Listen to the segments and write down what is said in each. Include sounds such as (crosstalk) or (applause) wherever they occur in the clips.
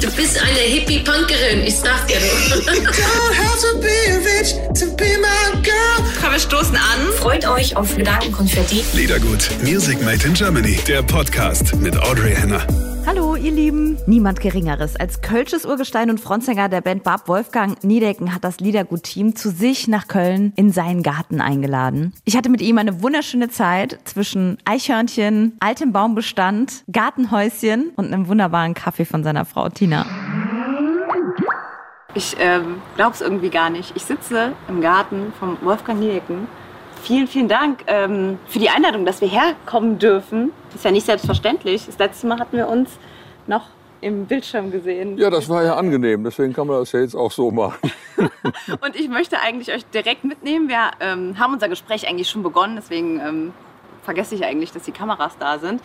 Du bist eine Hippie-Punkerin, ich sag's dir nur. Komm, wir stoßen an. Freut euch auf Gedankenkonfetti. Liedergut, Music Made in Germany, der Podcast mit Audrey Henner. Hallo, ihr Lieben. Niemand Geringeres als Kölsches Urgestein und Frontsänger der Band Barb Wolfgang Niedecken hat das Liedergut-Team zu sich nach Köln in seinen Garten eingeladen. Ich hatte mit ihm eine wunderschöne Zeit zwischen Eichhörnchen, altem Baumbestand, Gartenhäuschen und einem wunderbaren Kaffee von seiner Frau Tina. Ich ähm, glaub's irgendwie gar nicht. Ich sitze im Garten vom Wolfgang Niedecken. Vielen, vielen Dank ähm, für die Einladung, dass wir herkommen dürfen. Ist ja nicht selbstverständlich. Das letzte Mal hatten wir uns noch im Bildschirm gesehen. Ja, das war ja angenehm, deswegen kann man das ja jetzt auch so machen. (laughs) Und ich möchte eigentlich euch direkt mitnehmen. Wir ähm, haben unser Gespräch eigentlich schon begonnen, deswegen ähm, vergesse ich eigentlich, dass die Kameras da sind.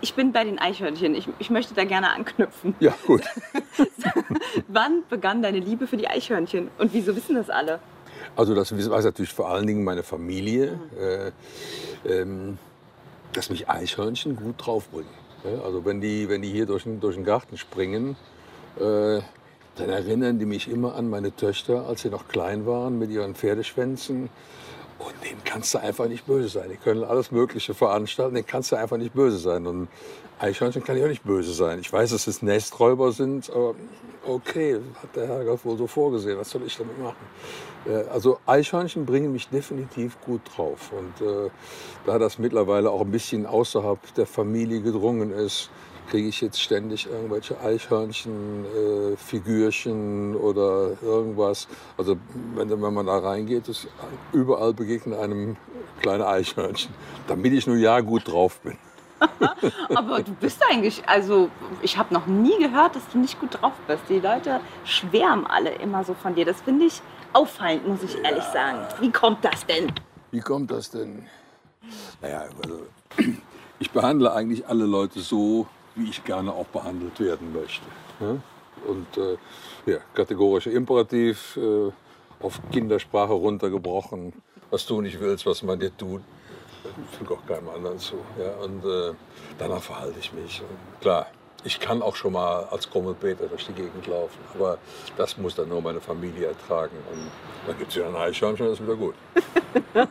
Ich bin bei den Eichhörnchen. Ich, ich möchte da gerne anknüpfen. Ja, gut. (laughs) Wann begann deine Liebe für die Eichhörnchen? Und wieso wissen das alle? Also das weiß natürlich vor allen Dingen meine Familie, äh, ähm, dass mich Eichhörnchen gut draufbringen. Also wenn die, wenn die hier durch den, durch den Garten springen, äh, dann erinnern die mich immer an meine Töchter, als sie noch klein waren, mit ihren Pferdeschwänzen. Und denen kannst du einfach nicht böse sein. Die können alles Mögliche veranstalten, denen kannst du einfach nicht böse sein. Und Eichhörnchen kann ich auch nicht böse sein. Ich weiß, dass es Nesträuber sind, aber okay, hat der Herrgott wohl so vorgesehen. Was soll ich damit machen? Äh, also Eichhörnchen bringen mich definitiv gut drauf. Und äh, da das mittlerweile auch ein bisschen außerhalb der Familie gedrungen ist, kriege ich jetzt ständig irgendwelche Eichhörnchen-Figürchen äh, oder irgendwas. Also wenn, wenn man da reingeht, ist überall begegnet einem kleine Eichhörnchen, damit ich nur ja gut drauf bin. (laughs) Aber du bist eigentlich, also ich habe noch nie gehört, dass du nicht gut drauf bist. Die Leute schwärmen alle immer so von dir. Das finde ich auffallend, muss ich ja. ehrlich sagen. Wie kommt das denn? Wie kommt das denn? Naja, also, (clears throat) ich behandle eigentlich alle Leute so, wie ich gerne auch behandelt werden möchte. Und äh, ja, kategorischer Imperativ, äh, auf Kindersprache runtergebrochen. Was du nicht willst, was man dir tut, füge auch keinem anderen zu. Ja? Und äh, danach verhalte ich mich. Und klar, ich kann auch schon mal als Grummelpeter durch die Gegend laufen, aber das muss dann nur meine Familie ertragen. Und dann gibt es wieder ein Eichhörnchen, dann ist wieder gut. (laughs)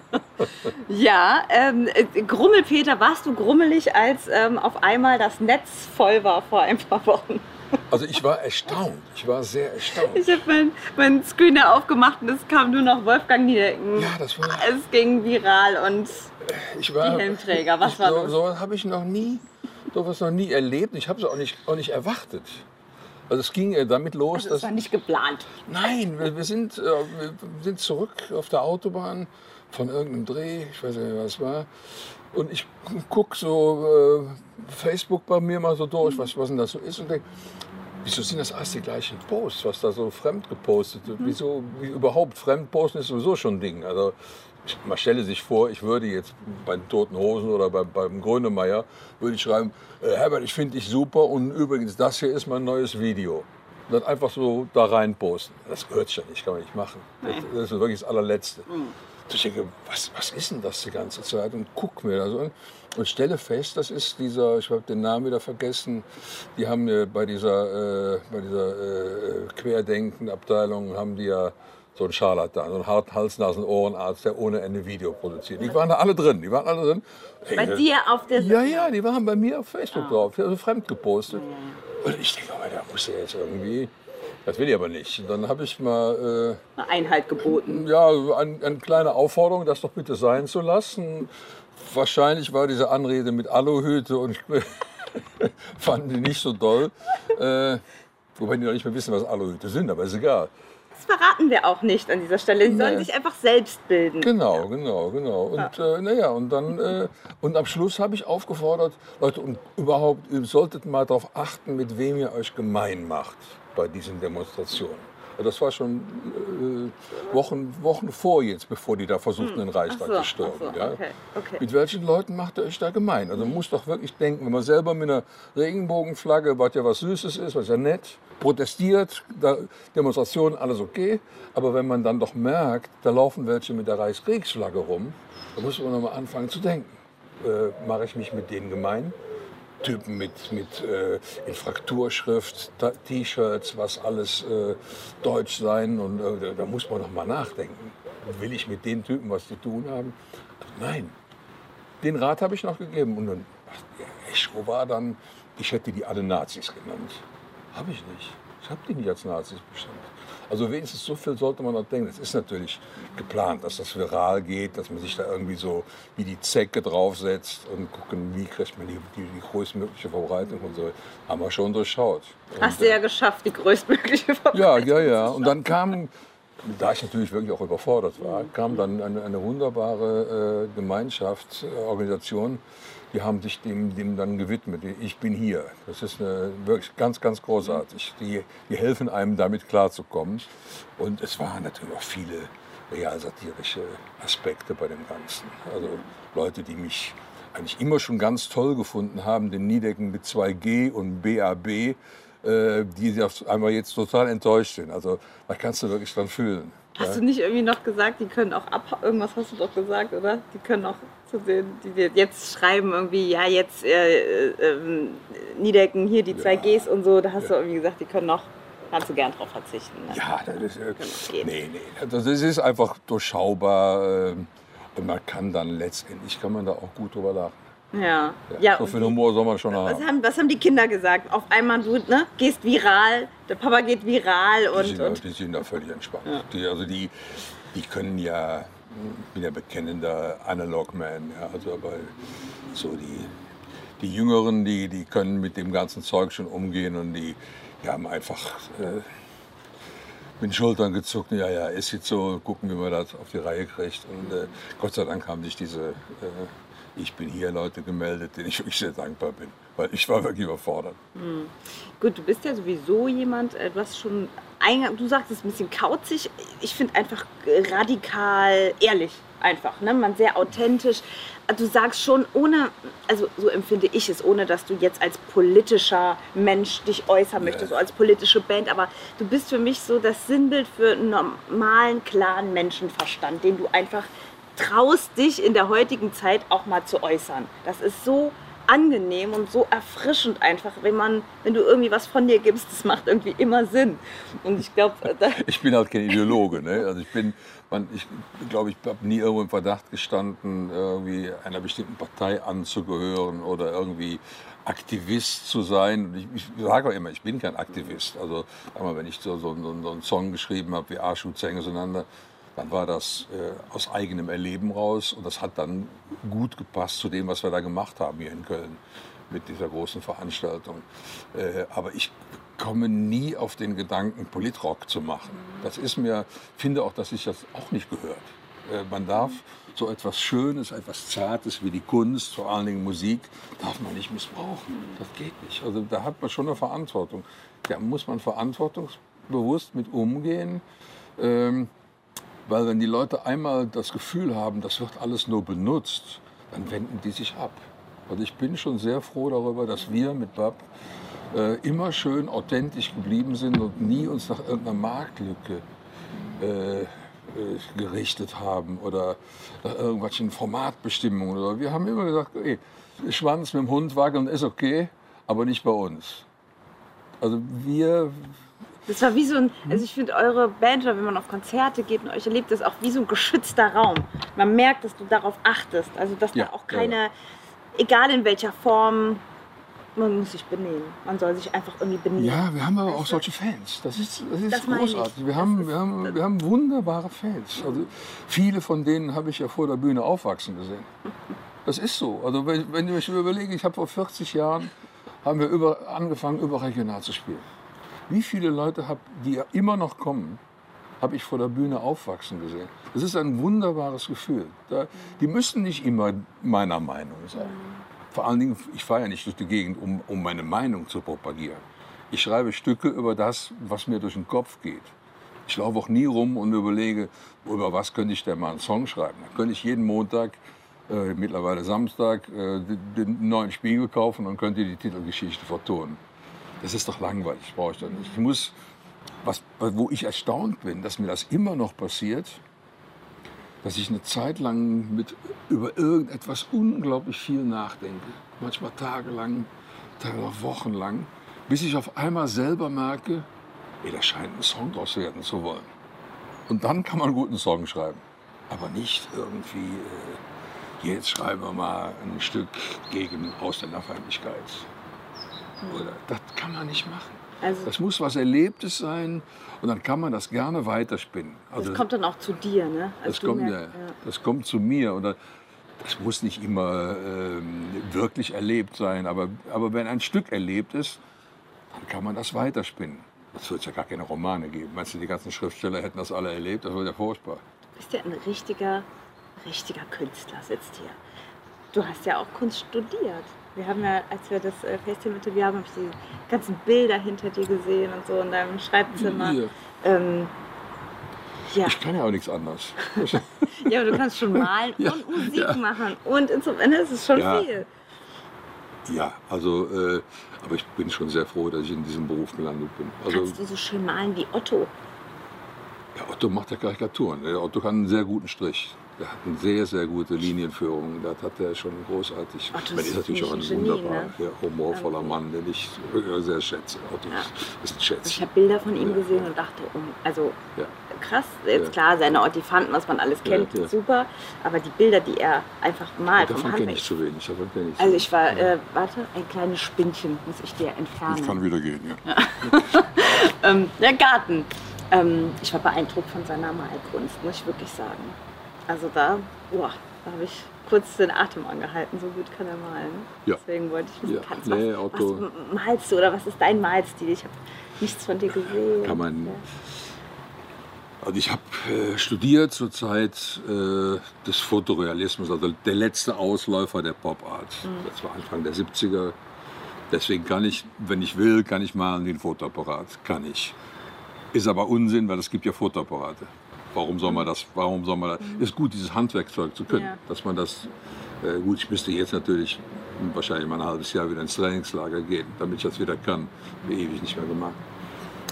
ja, ähm, Grummelpeter, warst du grummelig, als ähm, auf einmal das Netz voll war vor ein paar Wochen? Also ich war erstaunt. Ich war sehr erstaunt. Ich habe meinen mein Screener aufgemacht und es kam nur noch Wolfgang Niedecken. Ja, das war... Es ging viral und ich war, die Helmträger, was ich, war so, los? So habe ich noch nie, sowas noch nie erlebt. Ich habe es auch nicht, auch nicht erwartet. Also es ging äh, damit los, also dass... Es war nicht geplant. Nein, wir, wir, sind, äh, wir sind zurück auf der Autobahn von irgendeinem Dreh, ich weiß nicht, was war. Und ich gucke so äh, Facebook bei mir mal so durch, was, was denn das so ist und denke, wieso sind das alles die gleichen Posts, was da so fremd gepostet wird? Mhm. Wieso wie überhaupt fremd posten ist sowieso schon ein Ding. Also man stelle sich vor, ich würde jetzt bei den Toten Hosen oder bei, beim Grönemeyer, würde ich schreiben, äh, Herbert, ich finde dich super und übrigens, das hier ist mein neues Video. Und dann einfach so da rein posten. Das gehört ja nicht, kann man nicht machen. Das, das ist wirklich das allerletzte. Mhm. Ich denke, was, was ist denn das die ganze Zeit? Und guck mir das an und stelle fest, das ist dieser, ich habe den Namen wieder vergessen, die haben bei dieser, äh, bei dieser äh, Querdenken-Abteilung, haben die ja so einen Scharlatan, so einen Hals-, Nasen-, Ohrenarzt, der ohne Ende Video produziert. Die waren da alle drin, die waren alle drin. Bei hey, dir auf der Ja, ja, die waren bei mir auf Facebook ah. drauf, also fremd gepostet. Und ich denke, aber der muss ja jetzt irgendwie das will ich aber nicht. Und dann habe ich mal. Äh, Einhalt geboten. Ja, eine, eine kleine Aufforderung, das doch bitte sein zu lassen. Wahrscheinlich war diese Anrede mit Aluhüte und (laughs) fanden die nicht so doll. Äh, wobei die noch nicht mehr wissen, was Aluhüte sind, aber ist egal. Das verraten wir auch nicht an dieser Stelle. Sie sollen sich einfach selbst bilden. Genau, genau, genau. Und ja. äh, naja, und dann äh, und am Schluss habe ich aufgefordert, Leute, und überhaupt, ihr solltet mal darauf achten, mit wem ihr euch gemein macht bei diesen Demonstrationen. Das war schon äh, Wochen, Wochen vor jetzt, bevor die da versuchten, hm. den Reichstag so, zu stürmen. So, ja. okay, okay. Mit welchen Leuten macht ihr euch da gemein? Also man muss doch wirklich denken, wenn man selber mit einer Regenbogenflagge, was ja was Süßes ist, was ja nett, protestiert, da, Demonstrationen, alles okay. Aber wenn man dann doch merkt, da laufen welche mit der Reichskriegsflagge rum, dann muss man nochmal anfangen zu denken. Äh, Mache ich mich mit denen gemein? Typen mit, mit äh, in Frakturschrift, Ta- T-Shirts, was alles äh, deutsch sein. Und äh, da- muss man noch mal nachdenken. Will ich mit den Typen was zu tun haben? Nein. Den Rat habe ich noch gegeben. Und dann, ach, der Echo war dann, ich hätte die alle Nazis genannt. Habe ich nicht. Ich habe die nicht als Nazis bestimmt. Also wenigstens so viel sollte man noch denken. Es ist natürlich geplant, dass das viral geht, dass man sich da irgendwie so wie die Zecke draufsetzt und gucken, wie kriegt man die, die, die größtmögliche Verbreitung und so. Haben wir schon durchschaut. Hast Und, du ja geschafft, die größtmögliche Verbreitung. ja, ja, ja. Und dann kam, da ich natürlich wirklich auch überfordert war, kam dann eine, eine wunderbare äh, Gemeinschaft, äh, Organisation, die haben sich dem, dem dann gewidmet. Ich bin hier. Das ist eine, wirklich ganz, ganz großartig. Die, die helfen einem damit klarzukommen. Und es waren natürlich auch viele realsatirische Aspekte bei dem Ganzen. Also Leute, die mich eigentlich immer schon ganz toll gefunden haben, den Niedecken mit 2G und BAB, äh, die auf einmal jetzt total enttäuscht sind. Also da kannst du wirklich dran fühlen. Hast du nicht irgendwie noch gesagt, die können auch ab... Irgendwas hast du doch gesagt, oder? Die können auch zu denen, die dir jetzt schreiben, irgendwie, ja, jetzt äh, äh, ähm, Niedecken, hier die zwei Gs und so. Da hast du irgendwie gesagt, die können noch... Kannst du gern drauf verzichten. Ne? Ja, das ist, äh, nee, nee, das ist- einfach durchschaubar. äh, Und man kann dann letztendlich, kann man da auch gut drüber lachen. Ja. Ja, ja so viel Humor soll man schon was, haben. haben, was haben die Kinder gesagt? Auf einmal, du ne, gehst viral, der Papa geht viral Die und, sind, da- und die sind da völlig entspannt. Die, also die, die können ja, ich bin ja bekennender Analog-Man, ja, also aber so die, die Jüngeren, die, die können mit dem ganzen Zeug schon umgehen und die, die haben einfach äh, mit den Schultern gezuckt, ja, ja, ist jetzt so, gucken, wie man das auf die Reihe kriegt. Und äh, Gott sei Dank haben sich diese äh, Ich bin hier Leute gemeldet, denen ich wirklich sehr dankbar bin, weil ich war wirklich überfordert. Gut, du bist ja sowieso jemand, äh, du hast schon, du sagst es ein bisschen kauzig, ich finde einfach äh, radikal ehrlich einfach, ne? man sehr authentisch. Du sagst schon ohne, also so empfinde ich es, ohne dass du jetzt als politischer Mensch dich äußern möchtest, so als politische Band, aber du bist für mich so das Sinnbild für einen normalen, klaren Menschenverstand, den du einfach traust, dich in der heutigen Zeit auch mal zu äußern. Das ist so angenehm und so erfrischend einfach, wenn man, wenn du irgendwie was von dir gibst, das macht irgendwie immer Sinn. Und ich glaube, da, Ich bin halt kein Ideologe. Ne? Also ich bin, man, ich glaube, ich habe nie irgendwo im Verdacht gestanden, irgendwie einer bestimmten Partei anzugehören oder irgendwie Aktivist zu sein. Und Ich, ich sage auch immer, ich bin kein Aktivist. Also mal, wenn ich so, so, so, einen Song geschrieben habe wie Arschut Zähne auseinander, dann war das äh, aus eigenem Erleben raus und das hat dann gut gepasst zu dem, was wir da gemacht haben hier in Köln mit dieser großen Veranstaltung. Äh, aber ich komme nie auf den Gedanken, Politrock zu machen. Das ist mir, finde auch, dass sich das auch nicht gehört. Äh, man darf so etwas Schönes, etwas Zartes wie die Kunst, vor allen Dingen Musik, darf man nicht missbrauchen. Das geht nicht. Also da hat man schon eine Verantwortung. Da muss man verantwortungsbewusst mit umgehen. Ähm, weil wenn die Leute einmal das Gefühl haben, das wird alles nur benutzt, dann wenden die sich ab. Also ich bin schon sehr froh darüber, dass wir mit BAP äh, immer schön authentisch geblieben sind und nie uns nach irgendeiner Marktlücke äh, äh, gerichtet haben oder nach irgendwelchen Formatbestimmungen. Oder wir haben immer gesagt, ey, Schwanz mit dem Hund wackeln ist okay, aber nicht bei uns. Also wir das war wie so ein, also ich finde eure Band, oder wenn man auf Konzerte geht und euch erlebt, das auch wie so ein geschützter Raum. Man merkt, dass du darauf achtest, also dass Ja, da auch keine, ja. egal in welcher Form, man muss sich benehmen. Man soll sich einfach irgendwie benehmen. Ja, wir haben aber auch solche Fans. Das ist, das ist Das großartig. Wir haben, ist- wir, haben, wir haben wunderbare Fans. Also viele von denen habe ich ja vor der Bühne aufwachsen gesehen. Das ist so. Also wenn, wenn ich mich überlege, ich habe vor 40 Jahren haben wir über, angefangen, überregional zu spielen. Wie viele Leute, hab, die ja immer noch kommen, habe ich vor der Bühne aufwachsen gesehen. Das ist ein wunderbares Gefühl. Da, die müssen nicht immer meiner Meinung sein. Vor allen Dingen, ich fahre ja nicht durch die Gegend, um, um meine Meinung zu propagieren. Ich schreibe Stücke über das, was mir durch den Kopf geht. Ich laufe auch nie rum und überlege, über was könnte ich denn mal einen Song schreiben. Dann könnte ich jeden Montag, äh, mittlerweile Samstag, äh, den, den neuen Spiegel kaufen und könnte die Titelgeschichte vertonen. Das ist doch langweilig, brauche ich doch nicht. Ich muss, was, wo ich erstaunt bin, dass mir das immer noch passiert, dass ich eine Zeit lang mit, über irgendetwas unglaublich viel nachdenke. Manchmal tagelang. teilweise wochenlang, bis ich auf einmal selber merke, ey, da scheint ein Song draus werden zu wollen. Und dann kann man einen guten Song schreiben. Aber nicht irgendwie, äh, jetzt schreiben wir mal ein Stück gegen Ausländerfeindlichkeit. Oder, das kann man nicht machen. Also Das muss was Erlebtes sein und dann kann man das gerne weiterspinnen. Also das kommt dann auch zu dir, ne? Also das, kommt, merkst- ja, das kommt zu mir. Oder das muss nicht immer ähm, wirklich erlebt sein, aber, aber wenn ein Stück erlebt ist, dann kann man das weiterspinnen. Das wird ja gar keine Romane geben. Meinst du, die ganzen Schriftsteller hätten das alle erlebt? Das wäre ja furchtbar. Du bist ja ein richtiger, richtiger Künstler, sitzt hier. Du hast ja auch Kunst studiert. Wir haben ja, als wir das äh, Face-Interview haben, habe ich die ganzen Bilder hinter dir gesehen und so in deinem Schreibzimmer. Hier. Ähm, ja. Ich kann ja auch nichts anderes. (laughs) ja, aber du kannst schon malen Ja, und Musik ja. machen und Instrumente, das ist schon Ja. viel. ja, also, äh, aber ich bin schon sehr froh, dass ich in diesem Beruf gelandet bin. Also, Kannst du so schön malen wie Otto? Ja, Otto macht ja Karikaturen. Der Otto kann einen sehr guten Strich. Der hat eine sehr, sehr gute Linienführung. Das hat er schon großartig. Otto Man ist ist natürlich auch ein ein Genie, wunderbar, ne? ja, humorvoller Mann, den ich sehr schätze. Otto Ja. ist, ein Ich Schätzchen. habe Bilder von ihm Ja. gesehen und dachte, oh, also Ja. krass, jetzt Ja. klar, seine Ortifanten, was man alles Ja, kennt, ja. super. Aber die Bilder, die er einfach malt vom Davon kenne ich zu wenig. Davon kenn ich Also ich war, äh, warte, ein kleines Spinnchen muss ich dir Das entfernen. kann wieder gehen, ja. (laughs) Ähm, der Garten. Ähm, ich war beeindruckt von seiner Malkunst, muss ich wirklich sagen. Also da, boah, da habe ich kurz den Atem angehalten, so gut kann er malen. Ja. Deswegen wollte ich wissen, Ja. Nee, was, Otto- was malst du oder was ist dein Malstil? Ich habe nichts von dir gesehen. Kann man- Ja. Also ich habe äh, studiert zur Zeit äh, des Fotorealismus, also der letzte Ausläufer der Pop Art. Das war Anfang der 70er. Deswegen kann ich, wenn ich will, kann ich malen ein Fotoapparat. Kann ich. Ist aber Unsinn, weil es gibt ja Fotoapparate. Warum soll man das? Warum soll man das? Ist gut, dieses Handwerkzeug zu können, Ja. dass man das. Äh, gut, ich müsste jetzt natürlich wahrscheinlich mal ein halbes Jahr wieder ins Trainingslager gehen, damit ich das wieder kann. Habe ich ewig nicht mehr gemacht.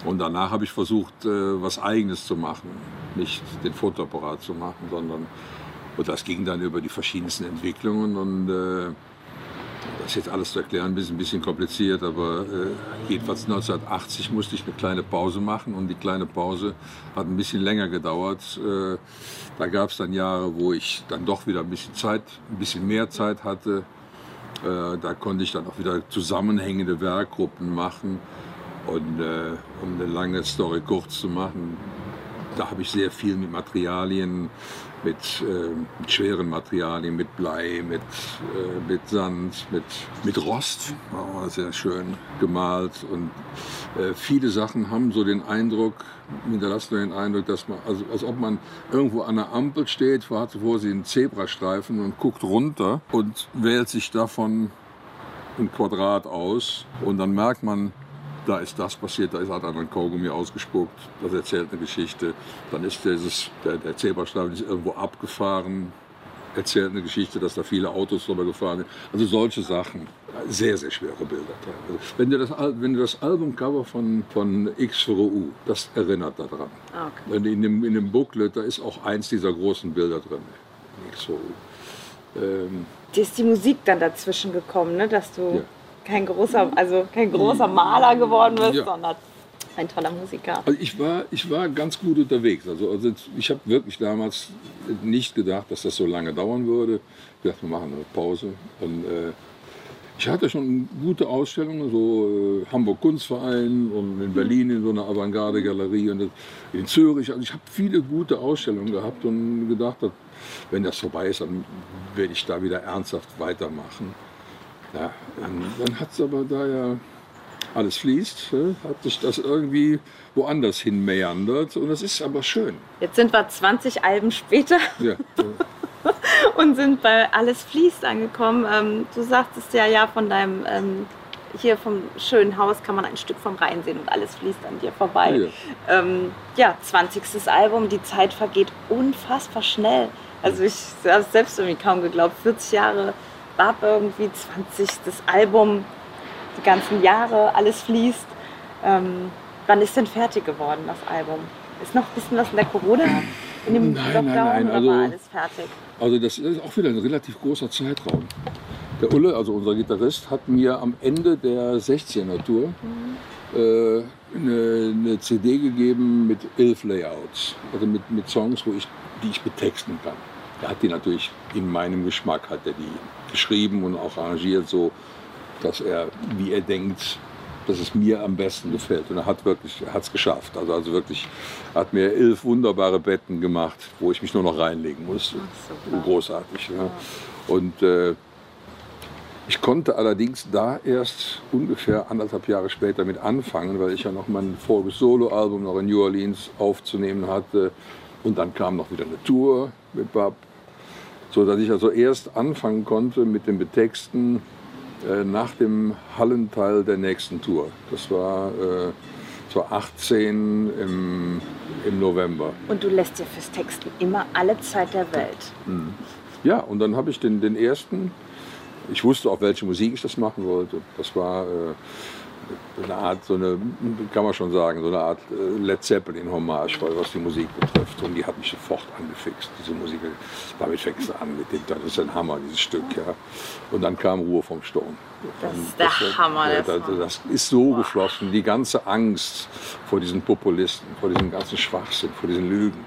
Und danach habe ich versucht, äh, was Eigenes zu machen. Nicht den Fotoapparat zu machen, sondern. Und das ging dann über die verschiedensten Entwicklungen. Und äh, das ist jetzt alles zu erklären, bisschen, ein bisschen kompliziert, aber äh, jedenfalls 1980 musste ich eine kleine Pause machen. Und die kleine Pause hat ein bisschen länger gedauert. Äh, da gab es dann Jahre, wo ich dann doch wieder ein bisschen Zeit, ein bisschen mehr Zeit hatte. Äh, da konnte ich dann auch wieder zusammenhängende Werkgruppen machen. Und äh, um eine lange Story kurz zu machen, da habe ich sehr viel mit Materialien, mit, äh, mit schweren Materialien, mit Blei, mit, äh, mit Sand, mit, mit Rost, oh, sehr schön gemalt. Und äh, viele Sachen haben so den Eindruck, hinterlassen den Eindruck, dass man, also als ob man irgendwo an einer Ampel steht, warte vor sie einen Zebrastreifen und guckt runter und wählt sich davon ein Quadrat aus und dann merkt man, da ist das passiert, da ist hat einer ein Kaugummi ausgespuckt, das erzählt eine Geschichte. Dann ist dieses, der, der Zebrastreifen ist irgendwo abgefahren, erzählt eine Geschichte, dass da viele Autos drüber gefahren sind. Also solche Sachen. Sehr, sehr schwere Bilder. teilweise. Wenn du das, wenn du das Albumcover von, von X für U, das erinnert daran. Ah, okay. In dem, in dem Booklet, da ist auch eins dieser großen Bilder drin. X für U. Ähm, Dir ist die Musik dann dazwischen gekommen, ne? dass du Ja. Kein großer, also kein großer Maler geworden bist, Ja. sondern ein toller Musiker. Also ich war, ich war ganz gut unterwegs. Also, also ich habe wirklich damals nicht gedacht, dass das so lange dauern würde. Ich dachte, wir machen eine Pause. Und, äh, ich hatte schon gute Ausstellungen, so äh, Hamburg Kunstverein und in Berlin in so einer Avantgarde-Galerie und in Zürich. Also ich habe viele gute Ausstellungen gehabt und gedacht, dass, wenn das vorbei ist, dann werde ich da wieder ernsthaft weitermachen. Ja, dann, dann hat es aber da ja alles fließt, ne, hat sich das irgendwie woanders hin meandert und das ist aber schön. Jetzt sind wir 20 Alben später Ja, (laughs) und sind bei Alles fließt angekommen. Ähm, du sagtest ja, ja, von deinem, ähm, hier vom schönen Haus kann man ein Stück vom Rhein sehen und alles fließt an dir vorbei. Ja. Ähm, ja, 20. Album, die Zeit vergeht unfassbar schnell. Also ich habe es selbst irgendwie kaum geglaubt. 40 Jahre war irgendwie 20. Album, die ganzen Jahre, alles fließt. Ähm, wann ist denn fertig geworden, das Album? Ist noch ein bisschen was in der Corona? In dem Nein, Lockdown nein, nein, oder also- war alles fertig? Also das ist auch wieder ein relativ großer Zeitraum. Der Ulle, also unser Gitarrist, hat mir am Ende der 16er Tour äh, eine, eine CD gegeben mit elf Layouts, also mit, mit Songs, wo ich, die ich betexten kann. Er hat die natürlich in meinem Geschmack, hat er die geschrieben und auch arrangiert, so dass er, wie er denkt, dass es mir am besten gefällt. Und er hat wirklich, hat es geschafft. Also, also wirklich, er hat mir elf wunderbare Betten gemacht, wo ich mich nur noch reinlegen musste. super. Großartig. Ja. Und äh, ich konnte allerdings da erst ungefähr anderthalb Jahre später mit anfangen, weil ich ja noch mein voriges Soloalbum noch in New Orleans aufzunehmen hatte. Und dann kam noch wieder eine Tour mit Bab. So dass ich also erst anfangen konnte mit dem Betexten äh, nach dem Hallenteil der nächsten Tour. Das war, äh, das war 18 im, im November. Und du lässt dir fürs Texten immer alle Zeit der Welt. Ja, und dann habe ich den, den ersten, ich wusste auch, welche Musik ich das machen wollte. Das war äh, eine Art, so eine, kann man schon sagen, so eine Art äh, Led Zeppelin-Hommage, was die Musik betrifft. Und die hat mich sofort angefixt, diese Musik. Damit fängst du an mit dem, das ist ein Hammer, dieses Stück. Ja. Und dann kam Ruhe vom Sturm. Das Und ist der war- Hammer, ja, das, das ist so geflossen. Die ganze Angst vor diesen Populisten, vor diesem ganzen Schwachsinn, vor diesen Lügen.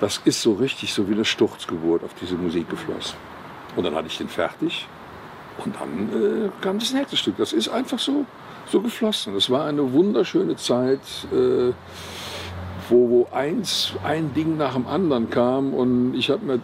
Das ist so richtig so wie eine Sturzgeburt auf diese Musik geflossen. Und dann hatte ich den fertig. Und dann äh, kam das nächste Stück. Das ist einfach so, so geflossen. Es war eine wunderschöne Zeit, äh, wo, wo eins, ein Ding nach dem anderen kam. Und ich habe mir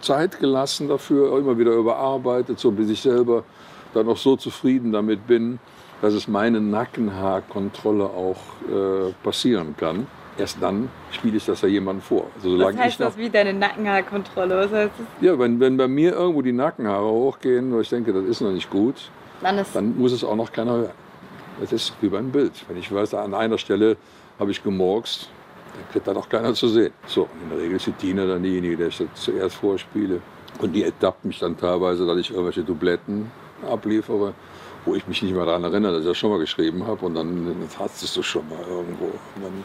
Zeit gelassen dafür, immer wieder überarbeitet, so bis ich selber dann auch so zufrieden damit bin, dass es meine Nackenhaarkontrolle auch äh, passieren kann. Erst dann spiele ich das ja jemandem vor. Also Was solange ich heißt noch das wie deine Nackenhaarkontrolle? Was heißt das? ja, wenn, wenn bei mir irgendwo die Nackenhaare hochgehen, wo ich denke, das ist noch nicht gut, Dann dann muss es auch noch keiner hören. Das ist wie beim Bild. Wenn ich weiß, an einer Stelle habe ich gemorkst, dann kriegt da noch keiner zu sehen. So, in der Regel ist die Tina dann diejenige, der ich das zuerst vorspiele. Und die ertappt mich dann teilweise, dass ich irgendwelche Dubletten abliefere, wo ich mich nicht mehr daran erinnere, dass ich das schon mal geschrieben habe. Und dann hast du es schon mal irgendwo. Und dann,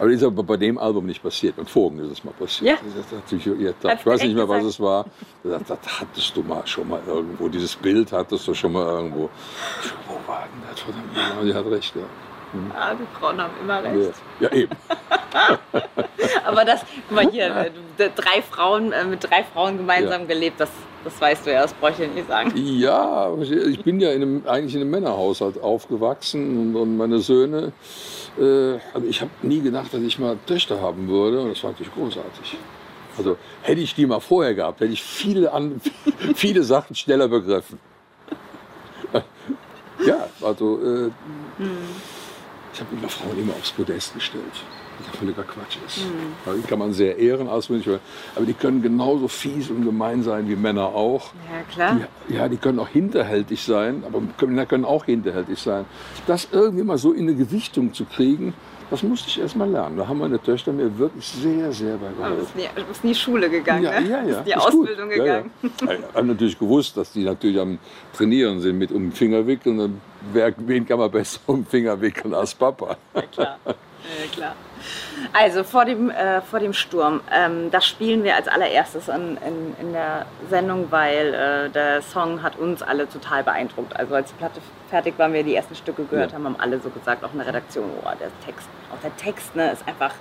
aber das ist aber bei dem Album nicht passiert. Mit Vogen ist es mal passiert. Ja. Das. Hat's Ich weiß nicht mehr, was es war. Das, das hattest du mal schon mal irgendwo. Dieses Bild hattest du schon mal irgendwo. Ich Wo war denn das? Verdammt, ja, die hat recht. Ja, Ah, die Frauen haben immer recht. ja. ja eben. (laughs) Aber das, guck mal hier, drei Frauen, äh, mit drei Frauen gemeinsam Ja. gelebt, das, das weißt du ja, das brauche ich nicht sagen. Ja, ich bin ja in einem, eigentlich in einem Männerhaushalt aufgewachsen und, und meine Söhne, äh, also ich habe nie gedacht, dass ich mal Töchter haben würde und das war natürlich großartig. Also hätte ich die mal vorher gehabt, hätte ich viele, an, (laughs) viele Sachen schneller begriffen. Ja, also äh, ich habe immer Frauen immer aufs Podest gestellt, was ja völliger Quatsch ist. Also die kann man sehr ehren, auswendig, aber die können genauso fies und gemein sein wie Männer auch. Ja, klar. Die, ja, die können auch hinterhältig sein, aber Männer können auch hinterhältig sein. Das irgendwie mal so in eine Gewichtung zu kriegen, das musste ich erst mal lernen. Da haben meine Töchter mir wirklich sehr, sehr bei Aber du geholfen. bist nie, du bist nie Schule gegangen, Ja, ne? ja, Du ja. bist die ist gut. Ausbildung Ja, ja. gegangen. Ja, Ich habe natürlich gewusst, dass die natürlich am Trainieren sind mit um den Finger wickeln. Wer, wen kann man besser um den Finger wickeln als Papa? Ja, klar. Ja, klar. Also vor dem, äh, vor dem Sturm, ähm, das spielen wir als allererstes in, in, in der Sendung, weil äh, der Song hat uns alle total beeindruckt. Also als die Platte fertig war, wir die ersten Stücke gehört Ja. haben, haben alle so gesagt, auch in der Redaktion, oh, der Text, auch der Text ne, ist einfach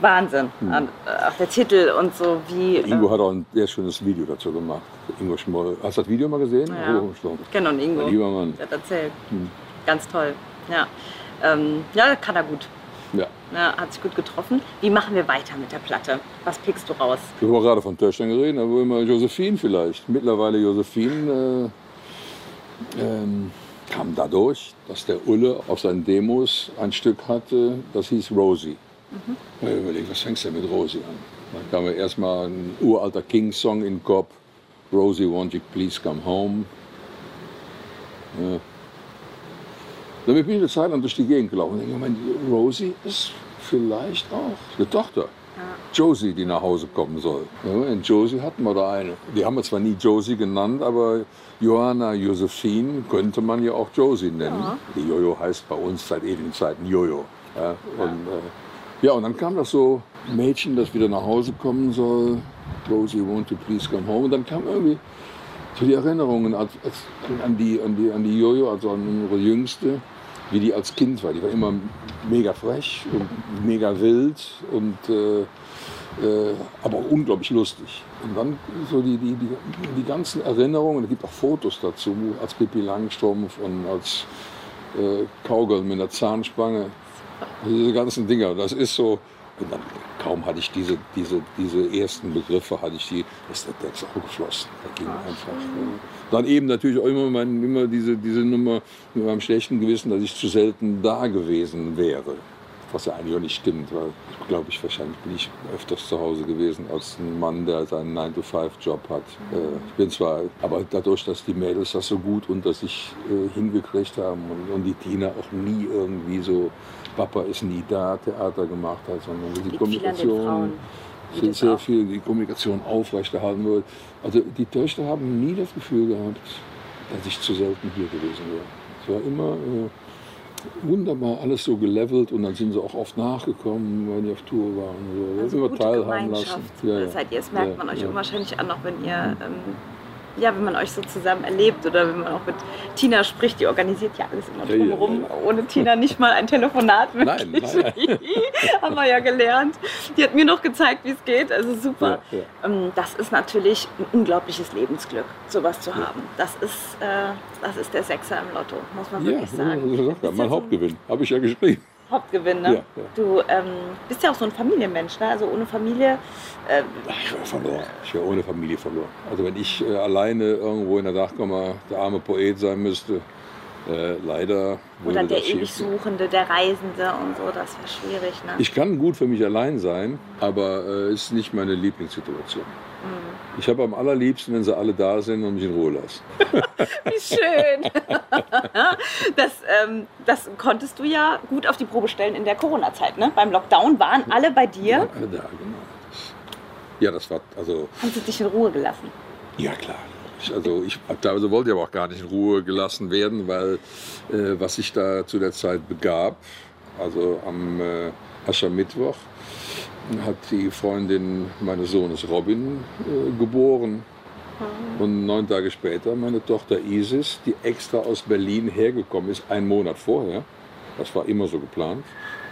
Wahnsinn. Und, äh, auch der Titel und so wie... äh. Ingo hat auch ein sehr schönes Video dazu gemacht. Ingo Schmoll. Hast du das Video mal gesehen? Ja. Oh. Genau, Ingo. Mein lieber Mann. Der hat erzählt. Hm. Ganz toll. Ja. Ähm, ja, kann er gut. Ja. Ja, hat sich gut getroffen. Wie machen wir weiter mit der Platte? Was pickst du raus? Wir haben gerade von Töchtern geredet, aber immer Josephine vielleicht. Mittlerweile Josephine äh, ähm, kam dadurch, dass der Ulle auf seinen Demos ein Stück hatte, das hieß Rosie. Ich habe überlegt, was fängst du denn mit Rosie an? Dann kam mir erstmal ein uralter King-Song in den Kopf. Rosie, won't you please come home? Ja. Damit bin ich eine Zeit lang durch die Gegend gelaufen und denke, Moment, Rosie ist vielleicht auch eine Tochter. Josie, die nach Hause kommen soll. Ja, und Josie hatten wir da eine. Die haben wir zwar nie Josie genannt, aber Johanna Josephine könnte man ja auch Josie nennen. Die Jojo heißt bei uns seit ewigen Zeiten Jojo. Ja, und, äh, ja, und dann kam das so, Mädchen, das wieder nach Hause kommen soll. Rosie, won't you please come home? Und dann kam irgendwie So die Erinnerungen an, die, an, die, an die Jojo, also an unsere Jüngste, wie die als Kind war. Die war immer mega frech und mega wild und äh, äh, aber auch unglaublich lustig. Und dann so die, die, die, die ganzen Erinnerungen, es gibt auch Fotos dazu, als Pippi Langstrumpf und als äh, Kaugel mit einer Zahnspange. Diese ganzen Dinger, das ist so. Und dann kaum hatte ich diese, diese, diese ersten Begriffe, hatte ich die, ist der Text auch geflossen. Da ging einfach. Dann eben natürlich auch immer, mein, immer diese, diese Nummer mit meinem schlechten Gewissen, dass ich zu selten da gewesen wäre was ja eigentlich auch nicht stimmt, weil glaube ich wahrscheinlich bin ich öfters zu Hause gewesen als ein Mann, der seinen 9-to-5-Job hat. Äh, ich bin zwar, aber dadurch, dass die Mädels das so gut unter sich äh, hingekriegt haben und, und, die Tina auch nie irgendwie so, Papa ist nie da, Theater gemacht hat, sondern die Liegt Kommunikation sind sehr auch. viel die Kommunikation aufrechterhalten wird. Also die Töchter haben nie das Gefühl gehabt, dass ich zu selten hier gewesen wäre. Es war immer äh, wunderbar alles so gelevelt und dann sind sie auch oft nachgekommen, wenn die auf Tour waren. Also, Also immer gute teilhaben lassen. Gemeinschaft seid ihr. Das merkt Ja, man euch ja. unwahrscheinlich an, auch wenn ihr, ähm, ja, wenn man euch so zusammen erlebt oder wenn man auch mit Tina spricht. Die organisiert ja alles immer ja, drumherum. ja. Ohne Tina nicht mal ein Telefonat. Nein, Wirklich. nein. (laughs) Haben wir ja gelernt. Die hat mir noch gezeigt, wie es geht. Also super. Ähm, Das ist natürlich ein unglaubliches Lebensglück, sowas zu haben. Das ist, äh, das ist der Sechser im Lotto, muss man wirklich ja, sagen. das ist mein ja so- Hauptgewinn, habe ich ja geschrieben. Hauptgewinn, ne? Ja, ja. Du ähm, bist ja auch so ein Familienmensch, ne? Also ohne Familie. Äh, Ich wäre verloren. Ich wäre ohne Familie verloren. Also wenn ich äh, alleine irgendwo in der Dachkammer der arme Poet sein müsste, äh, leider oder würde der ewig. Suchende, der Reisende und so, das wäre schwierig, ne? Ich kann gut für mich allein sein, aber es äh, ist nicht meine Lieblingssituation. Mhm. Ich habe am allerliebsten, wenn sie alle da sind und mich in Ruhe lassen. (laughs) Wie schön! (laughs) das, ähm, das konntest du ja gut auf die Probe stellen in der Corona-Zeit, ne? Beim Lockdown waren alle bei dir, Alle da, genau. Ja, das war, also, haben sie dich in Ruhe gelassen. ja klar. Ich, also ich teilweise wollte ich aber auch gar nicht in Ruhe gelassen werden, weil äh, was sich da zu der Zeit begab, also am äh, Aschermittwoch, hat die Freundin meines Sohnes Robin äh, geboren. Und neun Tage später meine Tochter Isis, die extra aus Berlin hergekommen ist, einen Monat vorher. Das war immer so geplant,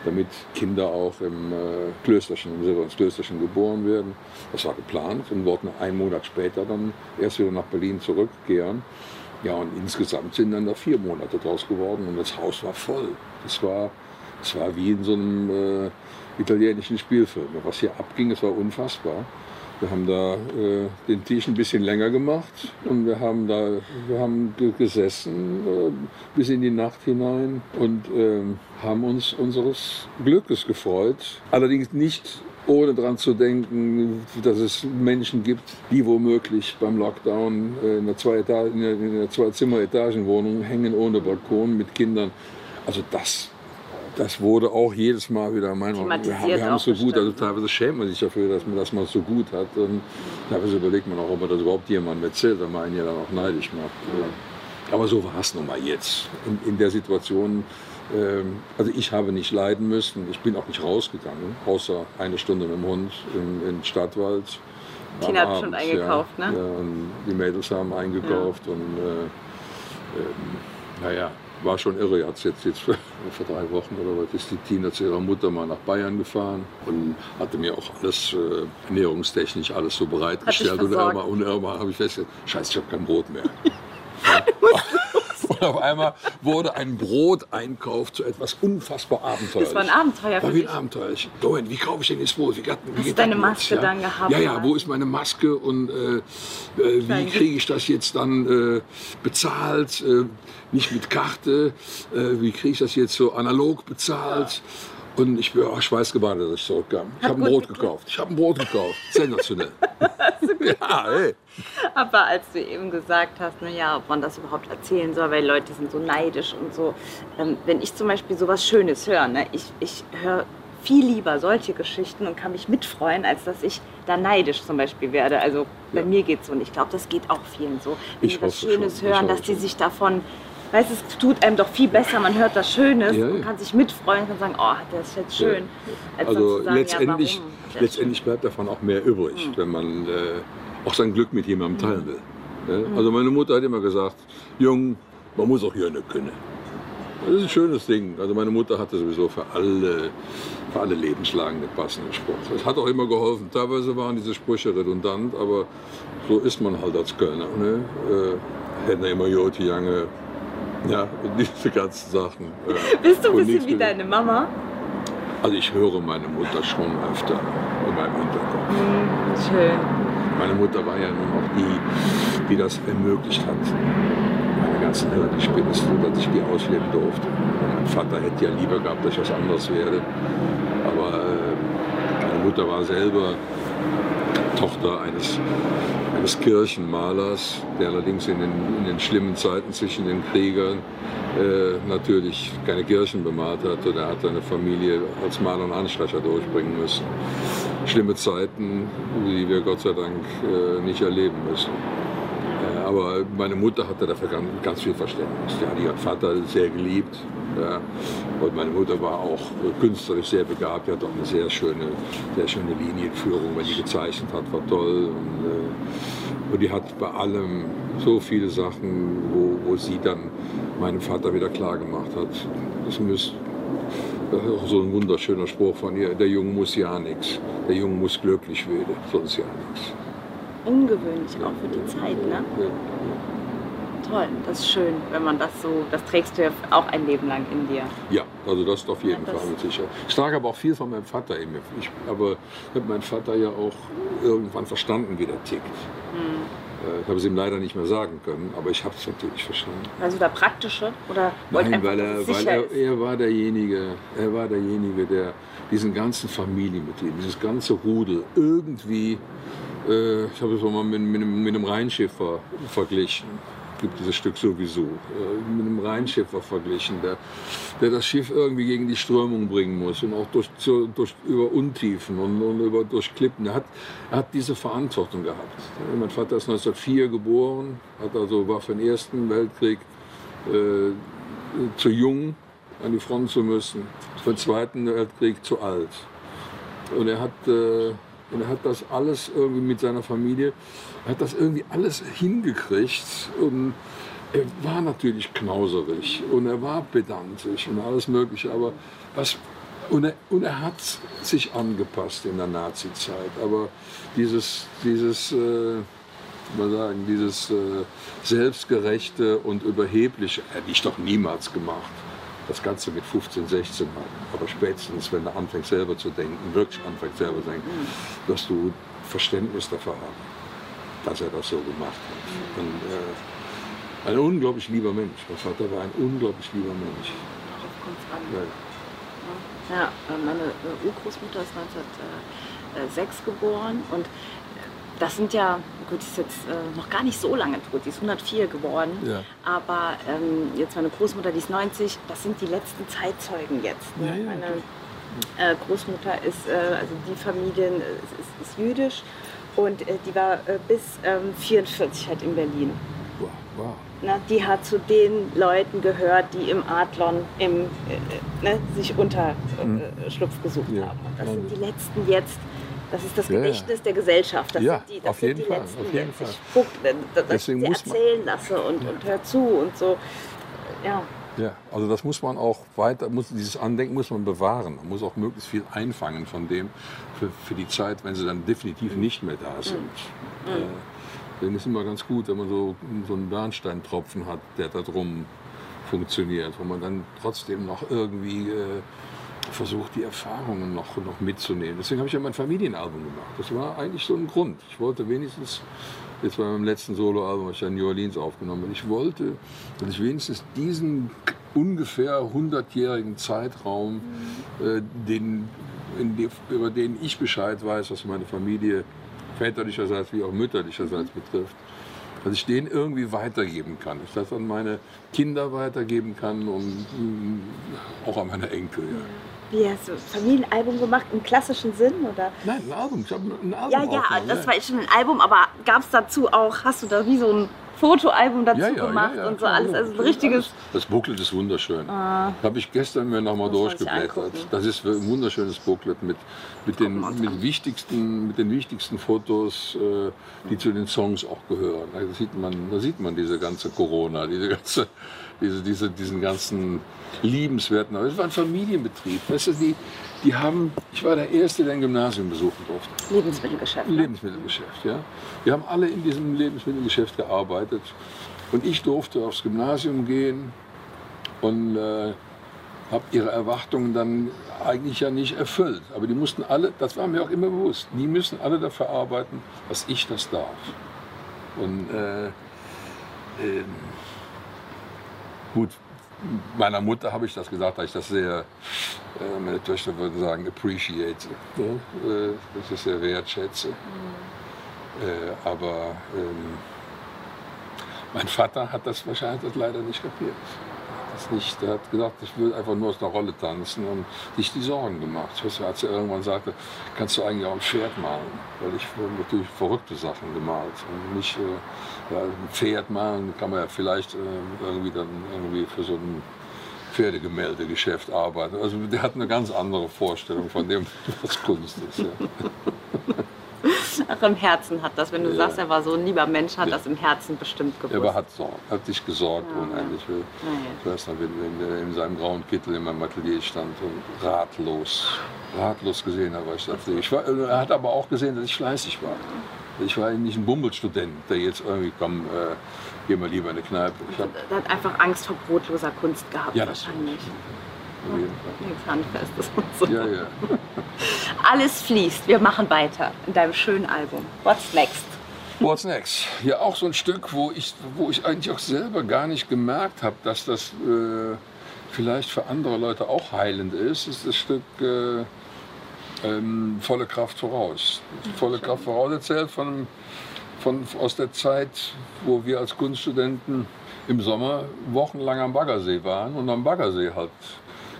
damit Kinder auch im äh, Klösterchen, im Silbernsklösterchen geboren werden. Das war geplant und wollten einen Monat später dann erst wieder nach Berlin zurückkehren. Ja, und insgesamt sind dann da vier Monate draus geworden und das Haus war voll. Das war, das war wie in so einem äh, italienischen Spielfilm. Was hier abging, es war unfassbar. Wir haben da äh, den Tisch ein bisschen länger gemacht und wir haben da wir haben ge- gesessen äh, bis in die Nacht hinein und ähm, haben uns unseres Glückes gefreut. Allerdings nicht ohne daran zu denken, dass es Menschen gibt, die womöglich beim Lockdown äh, in einer zwei Eta- in einer- in einer Zwei-Zimmer-Etagenwohnung hängen ohne Balkon mit Kindern. Also das das wurde auch jedes Mal wieder mein wir haben, wir haben es so auch gut, also bestimmt. teilweise schämt man sich dafür, dass man das mal so gut hat. Und teilweise überlegt man auch, ob man das überhaupt jemandem erzählt, weil man einen ja dann auch neidisch macht. Aber so war es nun mal jetzt. In, in der Situation, ähm, also ich habe nicht leiden müssen, ich bin auch nicht rausgegangen, außer eine Stunde mit dem Hund in, in Stadtwald. Tina hat bestimmt Abend, eingekauft, ja, ne? Ja, und die Mädels haben eingekauft und äh, ähm, naja, war schon irre. Jetzt, jetzt, jetzt (laughs) vor drei Wochen oder was ist die Tina zu ihrer Mutter mal nach Bayern gefahren und hatte mir auch alles äh, ernährungstechnisch alles so bereitgestellt. Und irgendwann, und irgendwann habe ich festgestellt, scheiße, ich habe kein Brot mehr. (laughs) und auf einmal wurde ein Broteinkauf zu etwas unfassbar abenteuerlich. Das war ein Abenteuer War für wie dich. ein Abenteuer. Ich, Moment, wie kaufe ich denn jetzt Brot? Wie, wie Hast du deine Maske jetzt, ja? dann gehabt, Ja, ja, wo ist meine Maske und äh, äh, wie kriege ich das jetzt dann äh, bezahlt? Äh, nicht mit Karte, äh, wie kriege ich das jetzt so analog bezahlt? Und ich bin auch schweißgebadet, als ich zurückkam. Ich habe ein Brot gekauft. Ich habe ein Brot gekauft. Sensationell. (laughs) ja, hey. Aber als du eben gesagt hast, na ja, ob man das überhaupt erzählen soll, weil Leute sind so neidisch und so. Ähm, wenn ich zum Beispiel sowas Schönes höre, ne, ich, ich höre viel lieber solche Geschichten und kann mich mitfreuen, als dass ich da neidisch zum Beispiel werde. Also bei Ja. mir geht es so und ich glaube, das geht auch vielen so. Wenn Ich die was Schönes schon, hören, dass die sich davon, weißt es tut einem doch viel besser, man hört was Schönes Ja, ja. und kann sich mitfreuen und sagen, oh, das ist jetzt schön. Als dann Also sagen, letztendlich, ja, letztendlich bleibt davon auch mehr übrig, Hm. wenn man äh, auch sein Glück mit jemandem teilen will. Ja? Also meine Mutter hat immer gesagt, Jung, man muss auch Jönne können. Das ist ein schönes Ding. Also meine Mutter hatte sowieso für alle, für alle Lebenslagen den passenden Spruch. Das hat auch immer geholfen. Teilweise waren diese Sprüche redundant, aber so ist man halt als Kölner. Ne? Äh, Hätte immer Joti Jange, ja, und diese ganzen Sachen. äh, Bist du ein bisschen wie deine Mama? Also ich höre meine Mutter schon öfter in meinem Hinterkopf. Schön. Meine Mutter war ja nun auch die, die das ermöglicht hat. Meine ganzen Jahre die spätestens, dass ich die ausleben durfte. Mein Vater hätte ja lieber gehabt, dass ich was anderes werde. Aber äh, meine Mutter war selber Tochter eines, eines Kirchenmalers, der allerdings in den, in den schlimmen Zeiten zwischen den Kriegern äh, natürlich keine Kirchen bemalt hat. Und er hat seine Familie als Maler und Anstreicher durchbringen müssen. Schlimme Zeiten, die wir Gott sei Dank äh, nicht erleben müssen. Aber meine Mutter hatte dafür ganz, viel Verständnis. Die hat ihren Vater sehr geliebt. Ja. Und meine Mutter war auch künstlerisch sehr begabt. Die hat auch eine sehr schöne, sehr schöne Linienführung, wenn die gezeichnet hat, war toll. Und, äh, und die hat bei allem so viele Sachen, wo, wo sie dann meinem Vater wieder klar gemacht hat. Das ist auch so ein wunderschöner Spruch von ihr. Der Junge muss ja nichts. Der Junge muss glücklich werden, sonst ja nichts. Ungewöhnlich auch für die Zeit, ne? Ja. Toll, das ist schön, wenn man das so, das trägst du ja auch ein Leben lang in dir. Ja, also das ist auf jeden Ja, Fall mit Sicherheit. Ich trage aber auch viel von meinem Vater in mir. Ich, aber ich habe meinen Vater ja auch irgendwann verstanden, wie der tickt. Äh, Ich habe es ihm leider nicht mehr sagen können, aber ich habe es natürlich verstanden. Also der praktische oder Nein, weil, er, weil sicher er, er war derjenige, er war derjenige, der diesen ganzen Familienmitglied, dieses ganze Rudel irgendwie, äh, ich habe es mal mit, mit, einem, mit einem Rheinschiffer verglichen. gibt dieses Stück sowieso, äh, mit einem Rheinschiffer verglichen, der, der das Schiff irgendwie gegen die Strömung bringen muss und auch durch, durch, über Untiefen und, und über, durch Klippen. Er hat, er hat diese Verantwortung gehabt. Mein Vater ist 1904 geboren, hat also, war für den Ersten Weltkrieg äh, zu jung, an die Front zu müssen, für den Zweiten Weltkrieg zu alt. Und er hat, äh, und er hat das alles irgendwie mit seiner Familie, er hat das irgendwie alles hingekriegt. Und er war natürlich knauserig und er war pedantisch und alles Mögliche. Aber was, und, er, und er hat sich angepasst in der Nazi-Zeit. Aber dieses, dieses äh, mal sagen, dieses äh, selbstgerechte und überhebliche hätte ich doch niemals gemacht. Das Ganze mit 15, 16 Mal. Aber spätestens, wenn du anfängst selber zu denken, wirklich anfängst selber zu denken, dass du Verständnis dafür haben, dass er das so gemacht hat. Und, äh, ein unglaublich lieber Mensch. Mein Vater war ein unglaublich lieber Mensch. Darauf kommt's an. Ja. Ja, äh, meine äh, Urgroßmutter ist 1906 geboren und äh, das sind ja, gut, ist jetzt äh, noch gar nicht so lange tot, die ist 104 geworden, Ja. aber ähm, jetzt meine Großmutter, die ist 90, das sind die letzten Zeitzeugen jetzt. Ne? Ja, ja, meine äh, Großmutter ist, äh, also die Familie äh, ist, ist, ist jüdisch und äh, die war äh, bis ähm, 44 halt in Berlin. Wow, wow. Na, die hat zu den Leuten gehört, die im Adlon im, ne, sich Unterschlupf gesucht Ja. haben. Das sind die letzten jetzt. Das ist das Ja, ja. Gedächtnis der Gesellschaft. Das Ja, sind die, das auf sind jeden die Fall, letzten auf jeden. Fall. Guck, ich Deswegen muss man- erzählen lasse und, und hör zu und so. Ja, Ja, also das muss man auch weiter, muss, dieses Andenken muss man bewahren. Man muss auch möglichst viel einfangen von dem für, für die Zeit, wenn sie dann definitiv nicht mehr da sind. Äh, Deswegen ist es immer ganz gut, wenn man so, so einen Bernsteintropfen hat, der da drum funktioniert, wo man dann trotzdem noch irgendwie äh, versucht, die Erfahrungen noch, noch mitzunehmen. Deswegen habe ich ja mein Familienalbum gemacht. Das war eigentlich so ein Grund. Ich wollte wenigstens, jetzt bei meinem letzten Soloalbum, habe ich ja in New Orleans aufgenommen, und ich wollte, dass ich wenigstens diesen ungefähr 100-jährigen Zeitraum, äh, den, die, über den ich Bescheid weiß, was meine Familie väterlicherseits wie auch mütterlicherseits betrifft, dass ich den irgendwie weitergeben kann. Dass ich das an meine Kinder weitergeben kann und mm, auch an meine Enkel. Ja. Wie hast du Familienalbum gemacht im klassischen Sinn oder? Nein, ein Album. Ich habe ein Album Ja, ja, das war schon ein Album, aber gab es dazu auch, hast du da wie so ein Fotoalbum dazu Ja, ja, gemacht ja, ja, und so klar, alles. Also ein richtiges. alles. Das Booklet ist wunderschön. Habe ich gestern mir nochmal durchgeblättert. Das ist ein wunderschönes Booklet mit, mit, den, mit, wichtigsten, mit den wichtigsten Fotos, äh, die zu den Songs auch gehören. Da sieht man, da sieht man diese ganze Corona, diese ganze, diese, diese, diesen ganzen liebenswerten. Aber es war ein Familienbetrieb. Weißt du, die, die haben, ich war der Erste, der ein Gymnasium besuchen durfte. Lebensmittelgeschäft. Ne? Lebensmittelgeschäft, ja. Wir haben alle in diesem Lebensmittelgeschäft gearbeitet. Und ich durfte aufs Gymnasium gehen und äh, habe ihre Erwartungen dann eigentlich ja nicht erfüllt. Aber die mussten alle, das war mir auch immer bewusst, die müssen alle dafür arbeiten, dass ich das darf. Und äh, ähm, gut, meiner Mutter habe ich das gesagt, dass ich das sehr, äh, meine Töchter würden sagen, appreciate, ne? äh, dass ich das sehr wertschätze. Äh, aber ähm, mein Vater hat das wahrscheinlich das leider nicht kapiert. Das nicht, der hat gesagt, ich will einfach nur aus einer Rolle tanzen und sich die Sorgen gemacht. Ich weiß, als er irgendwann sagte, kannst du eigentlich auch ein Pferd malen? Weil ich natürlich verrückte Sachen gemalt. Und nicht äh, ja, ein Pferd malen kann man ja vielleicht äh, irgendwie dann irgendwie für so ein Pferdegemäldegeschäft arbeiten. Also der hat eine ganz andere Vorstellung von dem, (laughs) was Kunst ist. Ja. Ach, im Herzen hat das. Wenn du Ja. sagst, er war so ein lieber Mensch, hat Ja. das im Herzen bestimmt gewusst. Er hat, Sorg, hat sich gesorgt unheimlich. ja. Ich weiß noch, wenn, er in seinem grauen Kittel in meinem Atelier stand und ratlos, ratlos gesehen hat, was ich dachte. Ich war, er hat aber auch gesehen, dass ich fleißig war. Ich war nicht ein Bummelstudent, der jetzt irgendwie, komm, äh, geh mal lieber in eine Kneipe. Ich hab, Er hat einfach Angst vor brotloser Kunst gehabt, wahrscheinlich. Nichts Handfestes und so. Ja, ja. (laughs) Alles fließt. Wir machen weiter in deinem schönen Album. What's next? What's next? Ja, auch so ein Stück, wo ich, wo ich eigentlich auch selber gar nicht gemerkt habe, dass das äh, vielleicht für andere Leute auch heilend ist, ist das Stück äh, ähm, Volle Kraft voraus. Volle Kraft voraus erzählt von, von, aus der Zeit, wo wir als Kunststudenten im Sommer wochenlang am Baggersee waren und am Baggersee halt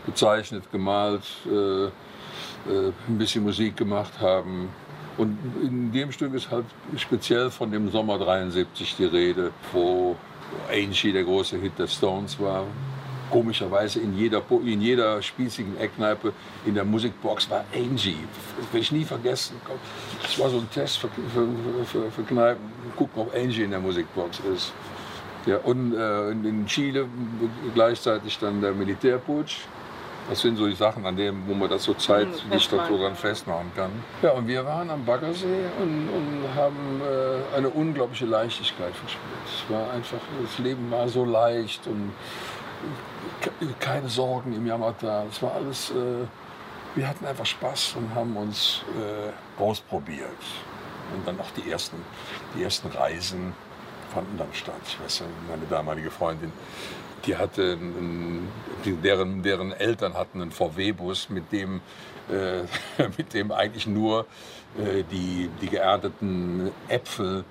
gezeichnet, gemalt, äh, äh, ein bisschen Musik gemacht haben. Und in dem Stück ist halt speziell von dem Sommer 73 die Rede, wo Angie der große Hit der Stones war. Komischerweise in jeder, in jeder spießigen Eckkneipe in der Musikbox war Angie. Das will ich nie vergessen. Das war so ein Test für, für, für, für Kneipen. Gucken, ob Angie in der Musikbox ist. Ja, und äh, in Chile gleichzeitig dann der Militärputsch. Das sind so die Sachen, an denen, wo man das so zeitlich festmachen. so dann festmachen kann. Ja, und wir waren am Baggersee und, und haben äh, eine unglaubliche Leichtigkeit verspürt. Es war einfach, das Leben war so leicht und ke- keine Sorgen im Yamata. Es war alles, äh, wir hatten einfach Spaß und haben uns äh, ausprobiert. Und dann auch die ersten, die ersten Reisen fanden dann statt. Ich weiß, meine damalige Freundin, die hatte, einen, deren, deren Eltern hatten einen VW-Bus, mit dem, äh, (laughs) mit dem eigentlich nur äh, die, die geernteten Äpfel,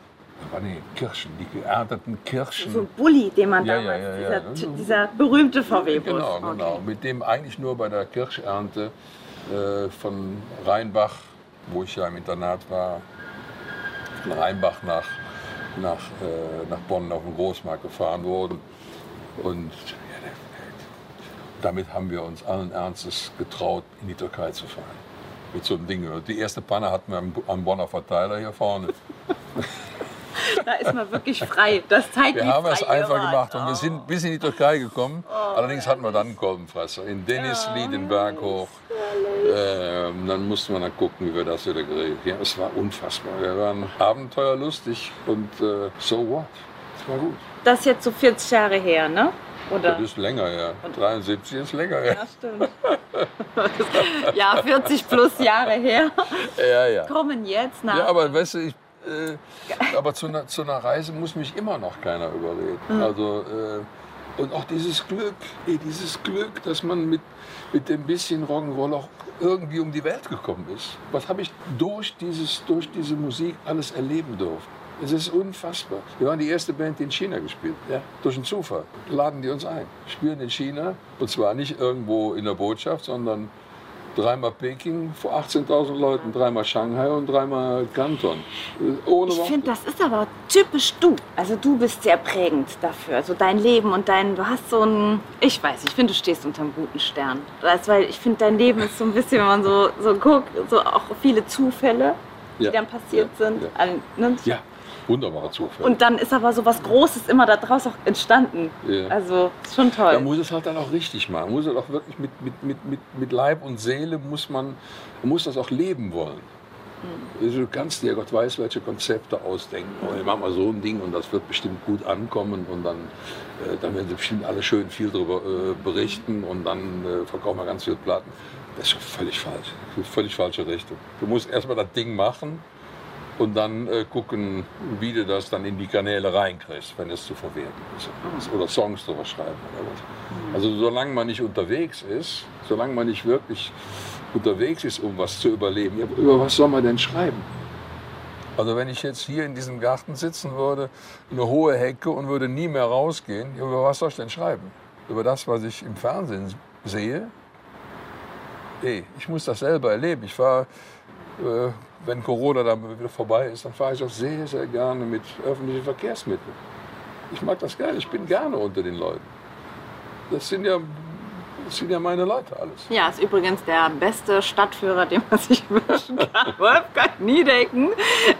ah, nee, Kirschen, die geernteten Kirschen. So ein Bulli, den man Ja, damals, ja, ja. Dieser, dieser berühmte VW-Bus. Genau, genau. Mit dem eigentlich nur bei der Kirschernte äh, von Rheinbach, wo ich ja im Internat war, von Rheinbach nach, nach, äh, nach Bonn auf den Großmarkt gefahren wurden. Und ja, damit haben wir uns allen Ernstes getraut, in die Türkei zu fahren. Mit so einem Ding. Die erste Panne hatten wir am, Bonner Verteiler hier vorne. Da ist man wirklich frei. Das zeigt, Wir haben es einfach wart. gemacht und wir sind bis in die Türkei gekommen. Allerdings hatten wir dann einen Kolbenfresser. In Denizli den Berg hoch. Ähm, dann mussten wir dann gucken, wie wir das wieder geregelt haben. Ja, es war unfassbar. Wir waren abenteuerlustig und äh, so what? Es war gut. Das ist jetzt so 40 Jahre her, ne? Oder? Das ist länger her. 73 ist länger her. Ja, stimmt. (laughs) ja, 40 plus Jahre her. Ja, ja. Kommen jetzt nach. Ja, aber weißt du, ich, äh, aber zu einer, zu einer Reise muss mich immer noch keiner überreden. Also, äh, und auch dieses Glück, ey, dieses Glück, dass man mit, mit dem bisschen Rock'n'Roll auch irgendwie um die Welt gekommen ist. Was habe ich durch, dieses, durch diese Musik alles erleben dürfen? Es ist unfassbar. Wir waren die erste Band, die in China gespielt. Ja, durch einen Zufall laden die uns ein. Spielen in China und zwar nicht irgendwo in der Botschaft, sondern dreimal Peking vor 18.000 Leuten, dreimal Shanghai und dreimal Kanton. Ohne Ich finde, das ist aber typisch du. Also du bist sehr prägend dafür. Also dein Leben und dein, du hast so ein, ich weiß, ich finde, du stehst unter einem guten Stern. Das, weil ich finde, dein Leben ist so ein bisschen, wenn man so, so guckt, so auch viele Zufälle, die Ja, dann passiert ja, sind. ja. An- ne? Ja, wunderbarer Zufall. Und dann ist aber so was Großes immer daraus auch entstanden. Ja. Also ist schon toll. Da muss es halt dann auch richtig machen. Muss es auch wirklich mit, mit, mit, mit, mit Leib und Seele muss man, man muss das auch leben wollen. Also du kannst dir Gott weiß welche Konzepte ausdenken. Oh, ich mach mal so ein Ding und das wird bestimmt gut ankommen und dann, äh, dann werden sie bestimmt alle schön viel darüber äh, berichten und dann äh, verkaufen wir ganz viele Platten. Das ist schon völlig falsch. Völlig falsche Richtung. Du musst erstmal das Ding machen und dann äh, gucken, wie du das dann in die Kanäle reinkriegst, wenn es zu verwerten ist. Oder Songs drüber schreiben oder was. Also solange man nicht unterwegs ist, solange man nicht wirklich unterwegs ist, um was zu überleben, ja, über was soll man denn schreiben? Also wenn ich jetzt hier in diesem Garten sitzen würde, eine hohe Hecke und würde nie mehr rausgehen, ja, über was soll ich denn schreiben? Über das, was ich im Fernsehen sehe? Nee, ich muss das selber erleben. Ich fahre, äh, wenn Corona dann wieder vorbei ist, dann fahre ich auch sehr, sehr gerne mit öffentlichen Verkehrsmitteln. Ich mag das gerne, ich bin gerne unter den Leuten. Das sind ja, das sind ja meine Leute alles. Ja, ist übrigens der beste Stadtführer, den man sich (laughs) wünschen kann. Wolfgang Niedecken.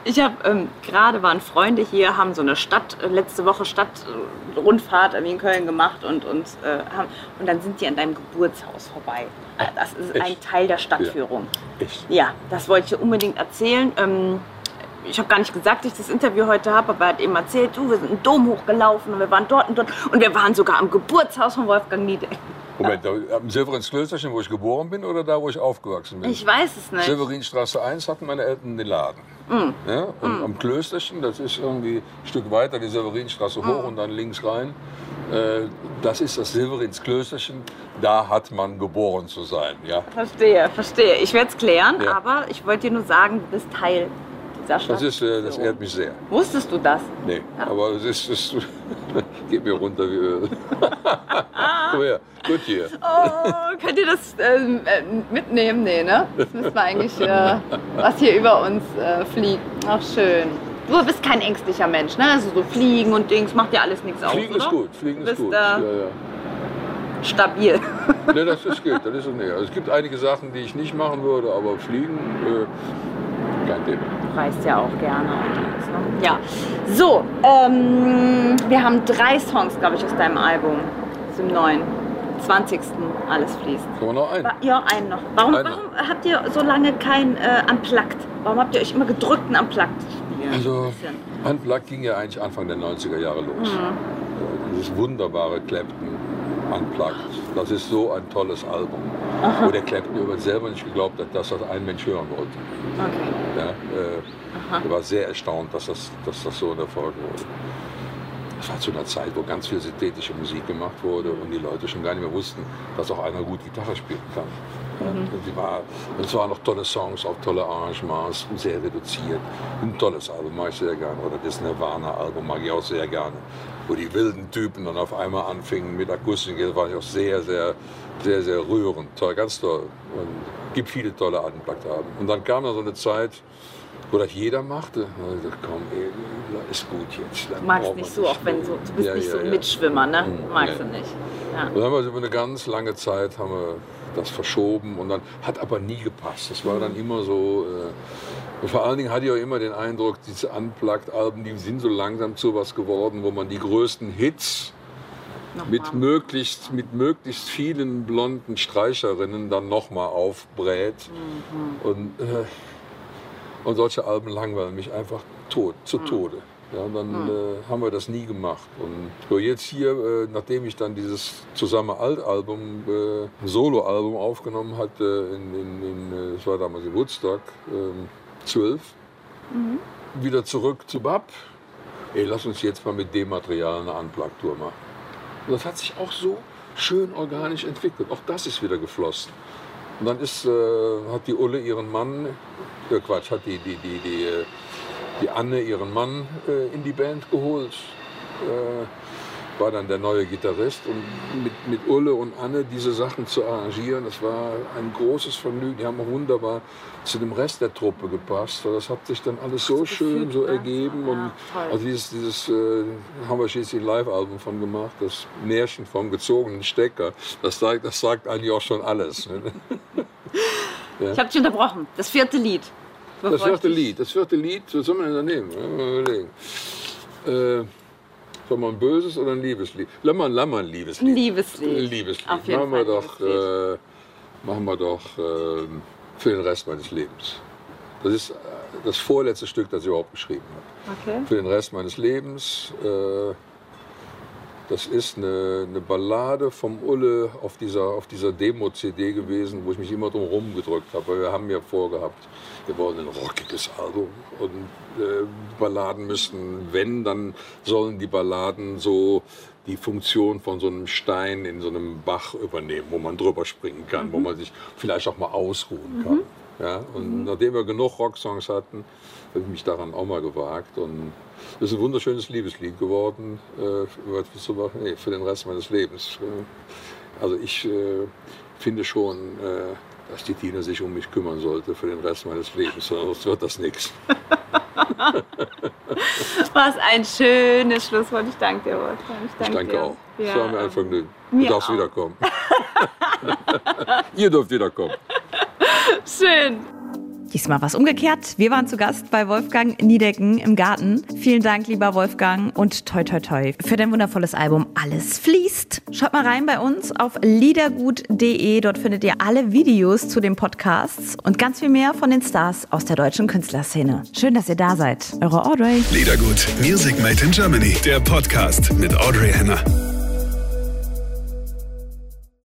Ich habe ähm, gerade waren Freunde hier, haben so eine Stadt, äh, letzte Woche Stadtrundfahrt in Köln gemacht und, und, äh, haben, und dann sind die an deinem Geburtshaus vorbei. Das ist ein? Teil der Stadtführung. Echt. Ja, das wollte ich dir unbedingt erzählen. Ähm, ich habe gar nicht gesagt, dass ich das Interview heute habe, aber er hat eben erzählt, du, wir sind einen Dom hochgelaufen und wir waren dort und dort und wir waren sogar am Geburtshaus von Wolfgang Niedecken. Moment, am Silverinsklösterchen, wo ich geboren bin oder da, wo ich aufgewachsen bin? Ich weiß es nicht. Silverinstraße 1 hatten meine Eltern den Laden. Mm. Ja, und am Klösterchen, das ist irgendwie ein Stück weiter, die Severinstraße hoch Mm. und dann links rein. Äh, das ist das Silverinsklösterchen. Da hat man geboren zu sein. Ja. Verstehe, verstehe. Ich werde es klären, Ja. aber ich wollte dir nur sagen, du bist Teil Stadt. Das, ist, äh, das ehrt mich sehr. Wusstest du das? Nee, aber es ist, es (laughs) geht mir runter wie Öl. (laughs) Komm her, gut hier. Oh, könnt ihr das ähm, äh, mitnehmen? Nee, ne? Das müssen wir eigentlich, äh, was hier über uns äh, fliegt. Ach, schön. Du bist kein ängstlicher Mensch, ne? Also so Fliegen und Dings macht dir alles nichts aus, Fliegen oder? ist gut, Fliegen Du ist bist gut. äh, Ja, ja. stabil. Nee, das ist gut, das ist nee. also Es gibt einige Sachen, die ich nicht machen würde, aber Fliegen, äh, kein Thema. Du reist ja auch gerne. und alles, ne? Ja. So, ähm, wir haben drei Songs, glaube ich, aus deinem Album. Aus dem neuen. 20. Alles fließt. Man noch einen? Ja, einen noch. Warum, Einen warum habt ihr so lange kein äh, Unplugged? Warum habt ihr euch immer gedrückt, ein Unplugged spielen? Also. Unplugged ging ja eigentlich Anfang der 90er Jahre los. Mhm. Äh, Dieses wunderbare Clapton Unplugged. Das ist so ein tolles Album. Wo der Clapton übrigens selber nicht geglaubt hat, dass das ein Mensch hören wollte. Okay. Ja, äh, er war sehr erstaunt, dass das, dass das so ein Erfolg wurde. Das war zu einer Zeit, wo ganz viel synthetische Musik gemacht wurde und die Leute schon gar nicht mehr wussten, dass auch einer gut Gitarre spielen kann. Ja, und war, und es waren noch tolle Songs, auch tolle Arrangements, sehr reduziert. Ein tolles Album mag ich sehr gerne. Oder das Nirvana-Album mag ich auch sehr gerne. Wo die wilden Typen dann auf einmal anfingen mit Akustik. Das war ich auch sehr, sehr, sehr, sehr rührend. Toll, ganz toll. Und gibt viele tolle Unplugged-Alben. Und dann kam da so eine Zeit, wo das jeder machte. Ich dachte, komm, ey, ist gut jetzt. Dann Du magst nicht so, auch wenn so, du bist Ja, nicht ja, so ein ja. Mitschwimmer, ne? Mhm, Magst du nicht. Ja. Und dann haben wir über eine ganz lange Zeit haben wir das verschoben und dann hat aber nie gepasst. Das war dann immer so. Äh, und vor allen Dingen hatte ich auch immer den Eindruck, diese Unplugged-Alben, die sind so langsam zu was geworden, wo man die größten Hits mit möglichst, mit möglichst vielen blonden Streicherinnen dann nochmal aufbrät. Mhm. Und, äh, und solche Alben langweilen mich einfach tot, zu Mhm. Tode. Ja, und dann äh, haben wir das nie gemacht. Und so jetzt hier, äh, nachdem ich dann dieses zusammen Altalbum, äh, Soloalbum aufgenommen hatte, in, in, in, äh, das war damals in Woodstock, ähm, 12, wieder zurück zu Bab. Ey, lass uns jetzt mal mit dem Material eine Unplugged-Tour machen. Und das hat sich auch so schön organisch entwickelt. Auch das ist wieder geflossen. Und dann ist, äh, hat die Ulle ihren Mann, äh, Quatsch, hat die, die, die, die, äh, die Anne ihren Mann äh, in die Band geholt. Äh, war dann der neue Gitarrist. Und mit, mit Ulle und Anne diese Sachen zu arrangieren, das war ein großes Vergnügen. Die haben auch wunderbar zu dem Rest der Truppe gepasst. Das hat sich dann alles so schön so ergeben. Und also dieses, dieses äh, haben wir schließlich ein Live-Album von gemacht, das Märchen vom gezogenen Stecker. Das sagt, das sagt eigentlich auch schon alles. (laughs) Ja. Ich habe dich unterbrochen. Das vierte Lied. Das vierte Lied. Das vierte Lied, was soll man denn da nehmen? Mal überlegen. Äh, soll man ein böses oder ein Liebeslied? Lass mal, lass mal ein Liebeslied. Ein Liebeslied. Ein Liebeslied. Auf jeden machen, wir doch, äh, machen wir doch äh, für den Rest meines Lebens. Das ist äh, das vorletzte Stück, das ich überhaupt geschrieben habe. Okay. Für den Rest meines Lebens. Äh, das ist eine, eine, Ballade vom Ulle auf dieser, auf dieser Demo-CD gewesen, wo ich mich immer drum rumgedrückt habe. Weil wir haben ja vorgehabt, wir wollen ein rockiges Album. Und äh, Balladen müssen, wenn, dann sollen die Balladen so die Funktion von so einem Stein in so einem Bach übernehmen, wo man drüber springen kann, mhm. wo man sich vielleicht auch mal ausruhen kann. Mhm. Ja, und mhm. nachdem wir genug Rocksongs hatten, habe ich mich daran auch mal gewagt. Und das ist ein wunderschönes Liebeslied geworden äh, nee, für den Rest meines Lebens. Also ich äh, finde schon, äh, dass die Tina sich um mich kümmern sollte für den Rest meines Lebens, sonst wird das nichts. (laughs) Was ein schönes Schlusswort. Ich danke dir, Wolfgang. Ich danke, ich danke dir. auch. Es ja. war mir ein Vergnügen. Du darfst auch. wiederkommen. (laughs) Ihr dürft wiederkommen. Schön. Diesmal was umgekehrt. Wir waren zu Gast bei Wolfgang Niedecken im Garten. Vielen Dank, lieber Wolfgang, und toi toi toi für dein wundervolles Album Alles fließt. Schaut mal rein bei uns auf liedergut.de. Dort findet ihr alle Videos zu den Podcasts und ganz viel mehr von den Stars aus der deutschen Künstlerszene. Schön, dass ihr da seid. Eure Audrey. Liedergut, Music Made in Germany, der Podcast mit Audrey Henner.